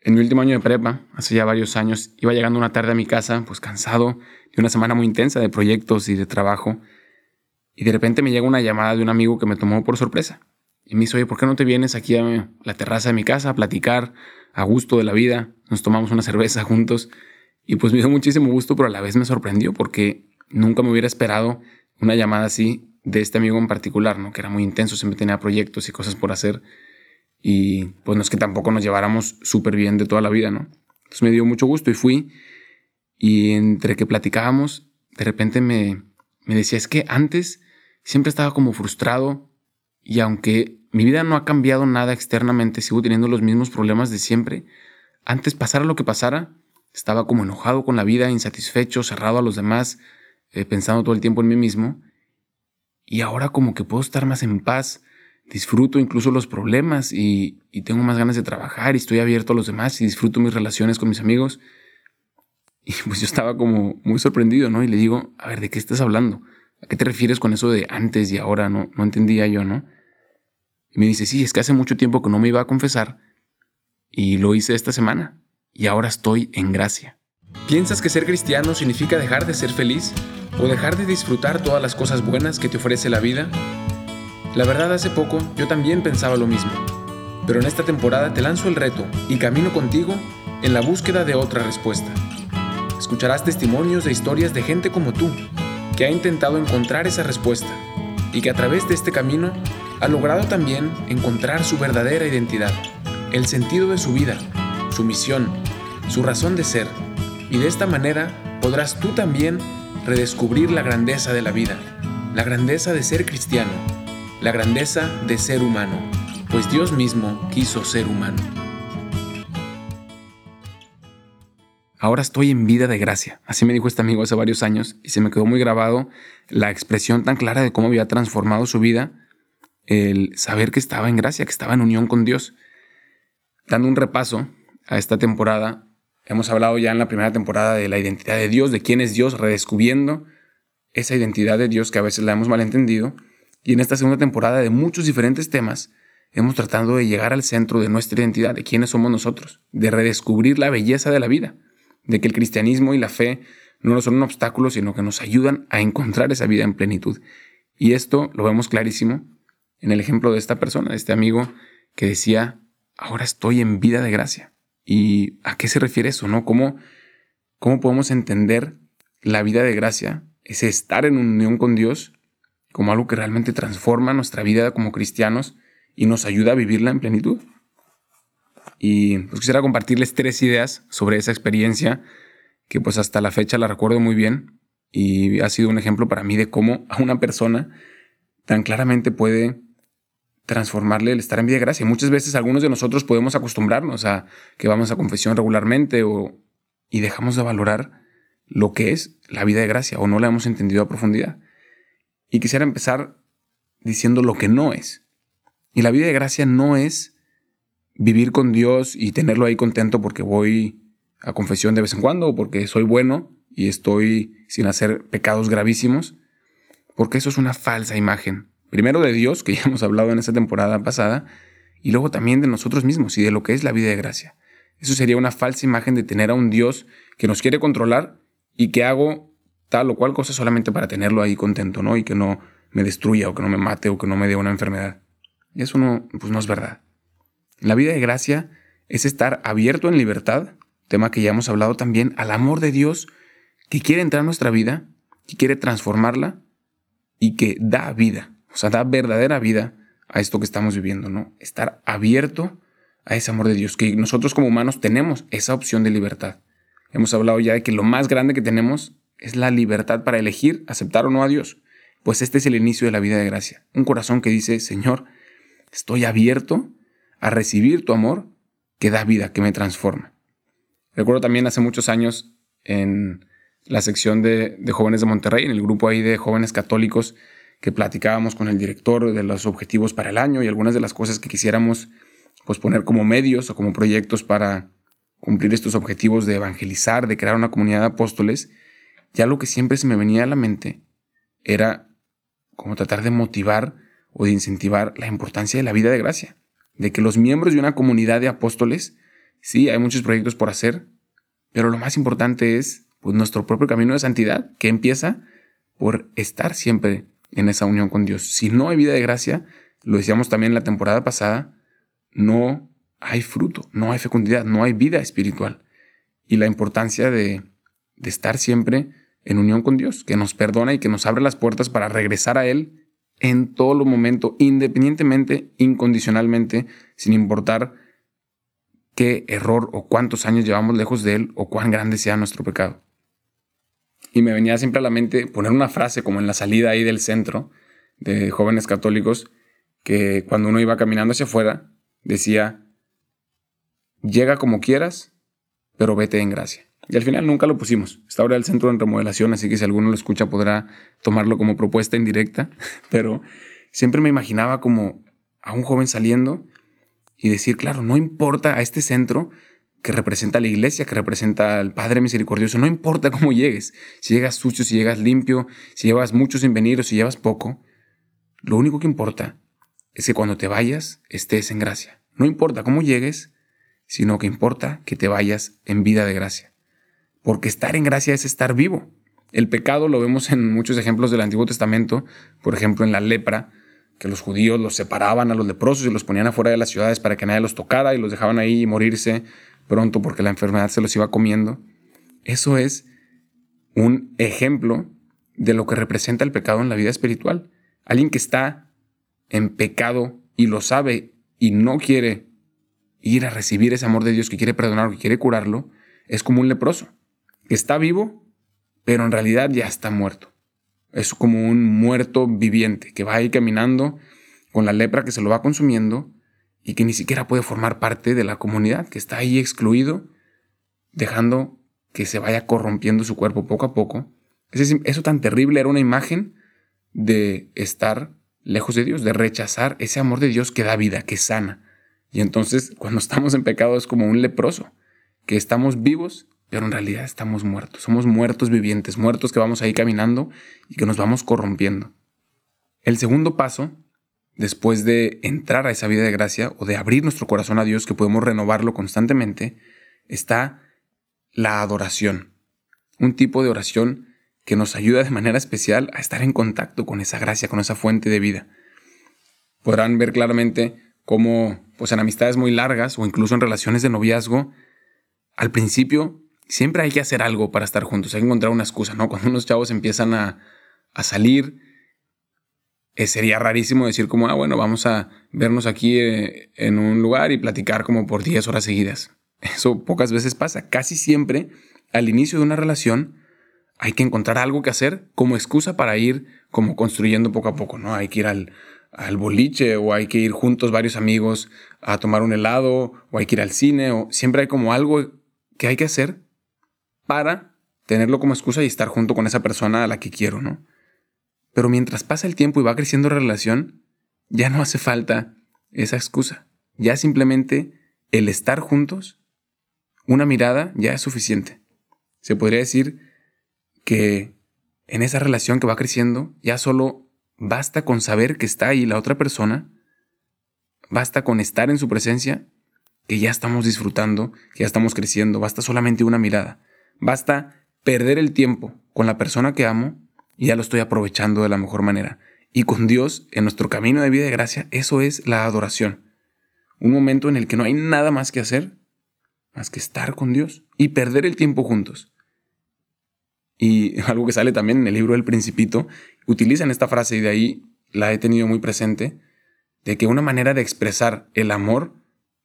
En mi último año de prepa, hace ya varios años, iba llegando una tarde a mi casa, pues cansado de una semana muy intensa de proyectos y de trabajo, y de repente me llega una llamada de un amigo que me tomó por sorpresa. Y me dice, oye, ¿por qué no te vienes aquí a la terraza de mi casa a platicar a gusto de la vida? Nos tomamos una cerveza juntos. Y pues me dio muchísimo gusto, pero a la vez me sorprendió porque nunca me hubiera esperado una llamada así de este amigo en particular, ¿no? Que era muy intenso, siempre tenía proyectos y cosas por hacer. Y pues no es que tampoco nos lleváramos súper bien de toda la vida, ¿no? Entonces me dio mucho gusto y fui. Y entre que platicábamos, de repente me, me decía, es que antes siempre estaba como frustrado y aunque mi vida no ha cambiado nada externamente, sigo teniendo los mismos problemas de siempre. Antes pasara lo que pasara, estaba como enojado con la vida, insatisfecho, cerrado a los demás, eh, pensando todo el tiempo en mí mismo. Y ahora como que puedo estar más en paz, disfruto incluso los problemas y, tengo más ganas de trabajar y estoy abierto a los demás y disfruto mis relaciones con mis amigos. Y pues yo estaba como muy sorprendido, ¿no? Y le digo, a ver, ¿de qué estás hablando? ¿A qué te refieres con eso de antes y ahora? No, no entendía yo, ¿no? Y me dice, sí, es que hace mucho tiempo que no me iba a confesar y lo hice esta semana y ahora estoy en gracia. ¿Piensas que ser cristiano significa dejar de ser feliz o dejar de disfrutar todas las cosas buenas que te ofrece la vida? La verdad, hace poco yo también pensaba lo mismo, pero en esta temporada te lanzo el reto y camino contigo en la búsqueda de otra respuesta. Escucharás testimonios de historias de gente como tú, que ha intentado encontrar esa respuesta y que a través de este camino ha logrado también encontrar su verdadera identidad, el sentido de su vida, su misión, su razón de ser, y de esta manera podrás tú también redescubrir la grandeza de la vida, la grandeza de ser cristiano la grandeza de ser humano, pues Dios mismo quiso ser humano. Ahora estoy en vida de gracia, así me dijo este amigo hace varios años y se me quedó muy grabado la expresión tan clara de cómo había transformado su vida, el saber que estaba en gracia, que estaba en unión con Dios. Dando un repaso a esta temporada, hemos hablado ya en la primera temporada de la identidad de Dios, de quién es Dios, redescubriendo esa identidad de Dios que a veces la hemos malentendido. Y en esta segunda temporada de muchos diferentes temas, hemos tratado de llegar al centro de nuestra identidad, de quiénes somos nosotros, de redescubrir la belleza de la vida, de que el cristianismo y la fe no son un obstáculo, sino que nos ayudan a encontrar esa vida en plenitud. Y esto lo vemos clarísimo en el ejemplo de esta persona, de este amigo que decía, ahora estoy en vida de gracia. ¿Y a qué se refiere eso? ¿No? ¿Cómo, cómo podemos entender la vida de gracia? Ese estar en unión con Dios como algo que realmente transforma nuestra vida como cristianos y nos ayuda a vivirla en plenitud. Y pues quisiera compartirles tres ideas sobre esa experiencia que pues hasta la fecha la recuerdo muy bien y ha sido un ejemplo para mí de cómo a una persona tan claramente puede transformarle el estar en vida de gracia. Muchas veces algunos de nosotros podemos acostumbrarnos a que vamos a confesión regularmente o, y dejamos de valorar lo que es la vida de gracia o no la hemos entendido a profundidad. Y quisiera empezar diciendo lo que no es. Y la vida de gracia no es vivir con Dios y tenerlo ahí contento porque voy a confesión de vez en cuando o porque soy bueno y estoy sin hacer pecados gravísimos, porque eso es una falsa imagen. Primero de Dios, que ya hemos hablado en esa temporada pasada, y luego también de nosotros mismos y de lo que es la vida de gracia. Eso sería una falsa imagen de tener a un Dios que nos quiere controlar y que hago tal o cual cosa solamente para tenerlo ahí contento, ¿no? Y que no me destruya o que no me mate o que no me dé una enfermedad. Eso no, pues no es verdad. La vida de gracia es estar abierto en libertad, tema que ya hemos hablado también, al amor de Dios que quiere entrar en nuestra vida, que quiere transformarla y que da vida, o sea, da verdadera vida a esto que estamos viviendo, ¿no? Estar abierto a ese amor de Dios, que nosotros como humanos tenemos esa opción de libertad. Hemos hablado ya de que lo más grande que tenemos es la libertad para elegir aceptar o no a Dios. Pues este es el inicio de la vida de gracia. Un corazón que dice, Señor, estoy abierto a recibir tu amor que da vida, que me transforma. Recuerdo también hace muchos años en la sección de, jóvenes de Monterrey, en el grupo ahí de jóvenes católicos, que platicábamos con el director de los objetivos para el año y algunas de las cosas que quisiéramos pues, poner como medios o como proyectos para cumplir estos objetivos de evangelizar, de crear una comunidad de apóstoles ya lo que siempre se me venía a la mente era como tratar de motivar o de incentivar la importancia de la vida de gracia, de que los miembros de una comunidad de apóstoles Sí, hay muchos proyectos por hacer, pero lo más importante es pues, nuestro propio camino de santidad, que empieza por estar siempre en esa unión con Dios. Si no hay vida de gracia, lo decíamos también la temporada pasada, no hay fruto, no hay fecundidad, no hay vida espiritual. Y la importancia de, de estar siempre en unión con Dios, que nos perdona y que nos abre las puertas para regresar a Él en todo momento, independientemente, incondicionalmente, sin importar qué error o cuántos años llevamos lejos de Él o cuán grande sea nuestro pecado. Y me venía siempre a la mente poner una frase como en la salida ahí del centro de jóvenes católicos, que cuando uno iba caminando hacia afuera, decía, llega como quieras, pero vete en gracia. Y al final nunca lo pusimos. Está ahora el centro en remodelación, así que si alguno lo escucha podrá tomarlo como propuesta indirecta. Pero siempre me imaginaba como a un joven saliendo y decir, claro, no importa a este centro que representa a la iglesia, que representa al Padre Misericordioso, no importa cómo llegues, si llegas sucio, si llegas limpio, si llevas mucho sin venir o si llevas poco, lo único que importa es que cuando te vayas estés en gracia. No importa cómo llegues, sino que importa que te vayas en vida de gracia porque estar en gracia es estar vivo. El pecado lo vemos en muchos ejemplos del Antiguo Testamento, por ejemplo en la lepra, que los judíos los separaban a los leprosos y los ponían afuera de las ciudades para que nadie los tocara y los dejaban ahí morirse pronto porque la enfermedad se los iba comiendo. Eso es un ejemplo de lo que representa el pecado en la vida espiritual. Alguien que está en pecado y lo sabe y no quiere ir a recibir ese amor de Dios, que quiere perdonar, que quiere curarlo, es como un leproso que está vivo, pero en realidad ya está muerto. Es como un muerto viviente que va ahí caminando con la lepra que se lo va consumiendo y que ni siquiera puede formar parte de la comunidad, que está ahí excluido, dejando que se vaya corrompiendo su cuerpo poco a poco. Eso tan terrible era una imagen de estar lejos de Dios, de rechazar ese amor de Dios que da vida, que sana. Y entonces cuando estamos en pecado es como un leproso, que estamos vivos, pero en realidad estamos muertos. Somos muertos vivientes, muertos que vamos ahí caminando y que nos vamos corrompiendo. El segundo paso, después de entrar a esa vida de gracia o de abrir nuestro corazón a Dios, que podemos renovarlo constantemente, está la adoración. Un tipo de oración que nos ayuda de manera especial a estar en contacto con esa gracia, con esa fuente de vida. Podrán ver claramente cómo, pues en amistades muy largas o incluso en relaciones de noviazgo, al principio siempre hay que hacer algo para estar juntos, hay que encontrar una excusa, ¿no? Cuando unos chavos empiezan a, salir, eh, sería rarísimo decir como, ah, bueno, vamos a vernos aquí eh, en un lugar y platicar como por 10 horas seguidas. Eso pocas veces pasa. Casi siempre, al inicio de una relación, hay que encontrar algo que hacer como excusa para ir como construyendo poco a poco, ¿no? Hay que ir al, al boliche o hay que ir juntos varios amigos a tomar un helado o hay que ir al cine o siempre hay como algo que hay que hacer para tenerlo como excusa y estar junto con esa persona a la que quiero, ¿no? Pero mientras pasa el tiempo y va creciendo la relación, ya no hace falta esa excusa. Ya simplemente el estar juntos, una mirada ya es suficiente. Se podría decir que en esa relación que va creciendo, ya solo basta con saber que está ahí la otra persona, basta con estar en su presencia, que ya estamos disfrutando, que ya estamos creciendo, basta solamente una mirada. Basta perder el tiempo con la persona que amo y ya lo estoy aprovechando de la mejor manera. Y con Dios, en nuestro camino de vida de gracia, eso es la adoración. Un momento en el que no hay nada más que hacer más que estar con Dios y perder el tiempo juntos. Y algo que sale también en el libro del Principito, utilizan esta frase y de ahí la he tenido muy presente, de que una manera de expresar el amor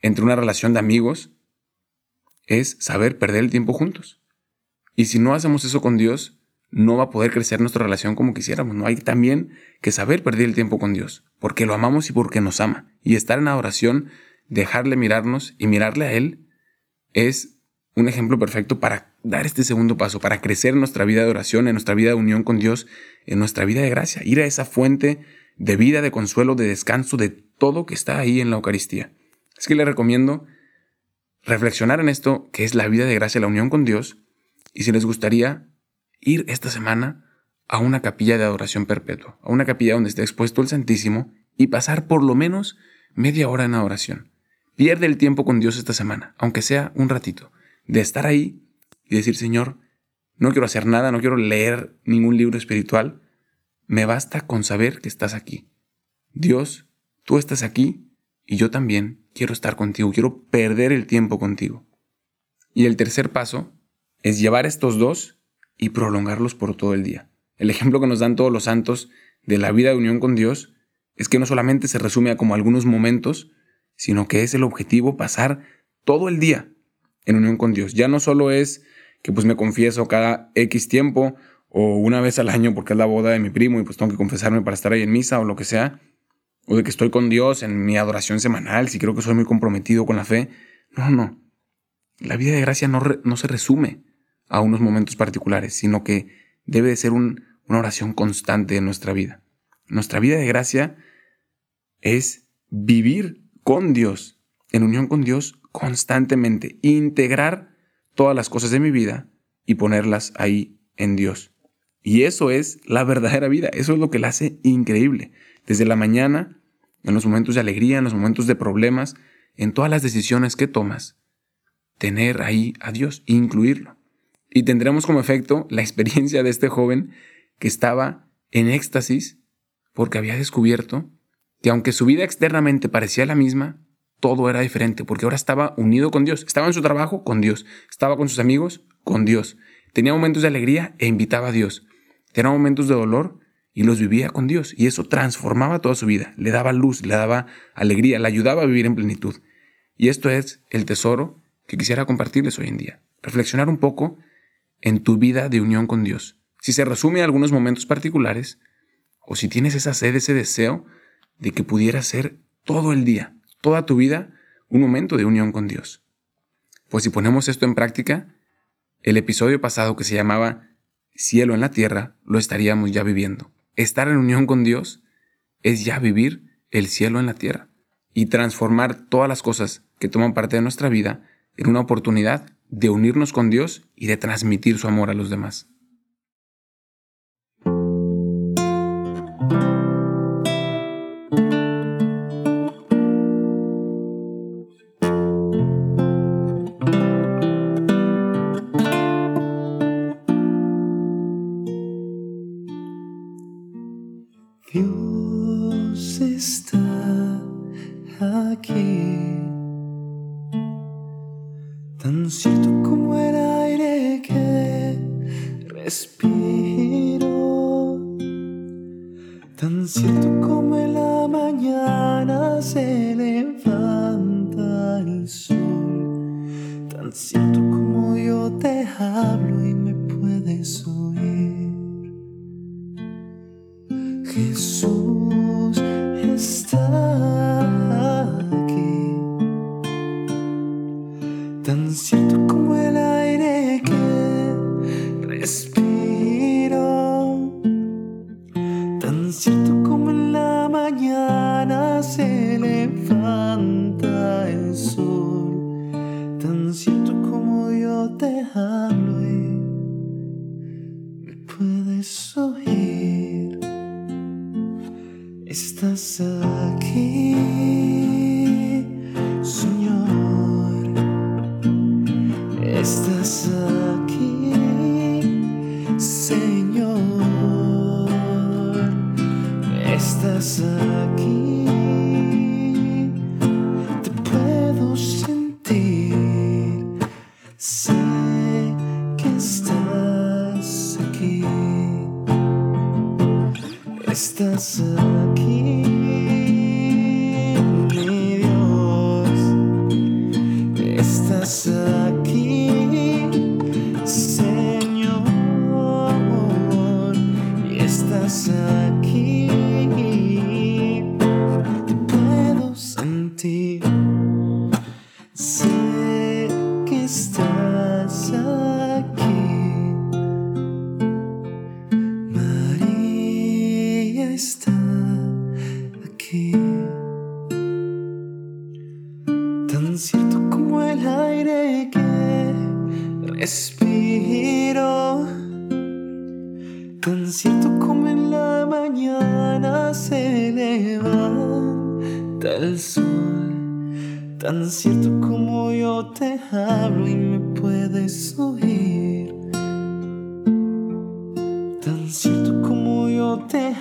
entre una relación de amigos es saber perder el tiempo juntos. Y si no hacemos eso con Dios, no va a poder crecer nuestra relación como quisiéramos. No hay también que saber perder el tiempo con Dios, porque lo amamos y porque nos ama. Y estar en adoración, dejarle mirarnos y mirarle a Él, es un ejemplo perfecto para dar este segundo paso, para crecer en nuestra vida de oración, en nuestra vida de unión con Dios, en nuestra vida de gracia, ir a esa fuente de vida, de consuelo, de descanso, de todo que está ahí en la Eucaristía. Es que le recomiendo reflexionar en esto, que es la vida de gracia, la unión con Dios, y si les gustaría ir esta semana a una capilla de adoración perpetua, a una capilla donde esté expuesto el Santísimo y pasar por lo menos media hora en adoración, Pierde el tiempo con Dios esta semana, aunque sea un ratito, de estar ahí y decir, Señor, no quiero hacer nada, no quiero leer ningún libro espiritual, me basta con saber que estás aquí. Dios, tú estás aquí y yo también quiero estar contigo, quiero perder el tiempo contigo. Y el tercer paso es llevar estos dos y prolongarlos por todo el día. El ejemplo que nos dan todos los santos de la vida de unión con Dios es que no solamente se resume a como algunos momentos, sino que es el objetivo pasar todo el día en unión con Dios. Ya no solo es que pues me confieso cada X tiempo o una vez al año porque es la boda de mi primo y pues tengo que confesarme para estar ahí en misa o lo que sea, o de que estoy con Dios en mi adoración semanal, si creo que soy muy comprometido con la fe. No, no. La vida de gracia no, no se resume a unos momentos particulares, sino que debe de ser una oración constante en nuestra vida. Nuestra vida de gracia es vivir con Dios, en unión con Dios constantemente, integrar todas las cosas de mi vida y ponerlas ahí en Dios. Y eso es la verdadera vida, eso es lo que la hace increíble. Desde la mañana, en los momentos de alegría, en los momentos de problemas, en todas las decisiones que tomas, tener ahí a Dios, incluirlo. Y tendremos como efecto la experiencia de este joven que estaba en éxtasis porque había descubierto que aunque su vida externamente parecía la misma, todo era diferente, porque ahora estaba unido con Dios. Estaba en su trabajo con Dios. Estaba con sus amigos con Dios. Tenía momentos de alegría e invitaba a Dios. Tenía momentos de dolor y los vivía con Dios. Y eso transformaba toda su vida. Le daba luz, le daba alegría, le ayudaba a vivir en plenitud. Y esto es el tesoro que quisiera compartirles hoy en día. Reflexionar un poco en tu vida de unión con Dios. Si se resume a algunos momentos particulares, o si tienes esa sed, ese deseo de que pudiera ser todo el día, toda tu vida, un momento de unión con Dios. Pues si ponemos esto en práctica, el episodio pasado que se llamaba Cielo en la Tierra, lo estaríamos ya viviendo. Estar en unión con Dios es ya vivir el cielo en la tierra y transformar todas las cosas que toman parte de nuestra vida en una oportunidad de unirnos con Dios y de transmitir su amor a los demás. Te hablo y me puedes oír. Estás aquí,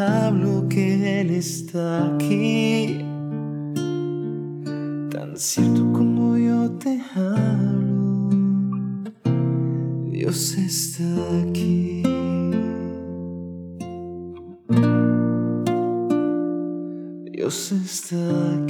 hablo que Él está aquí. Tan cierto como yo te hablo, Dios está aquí. Dios está aquí.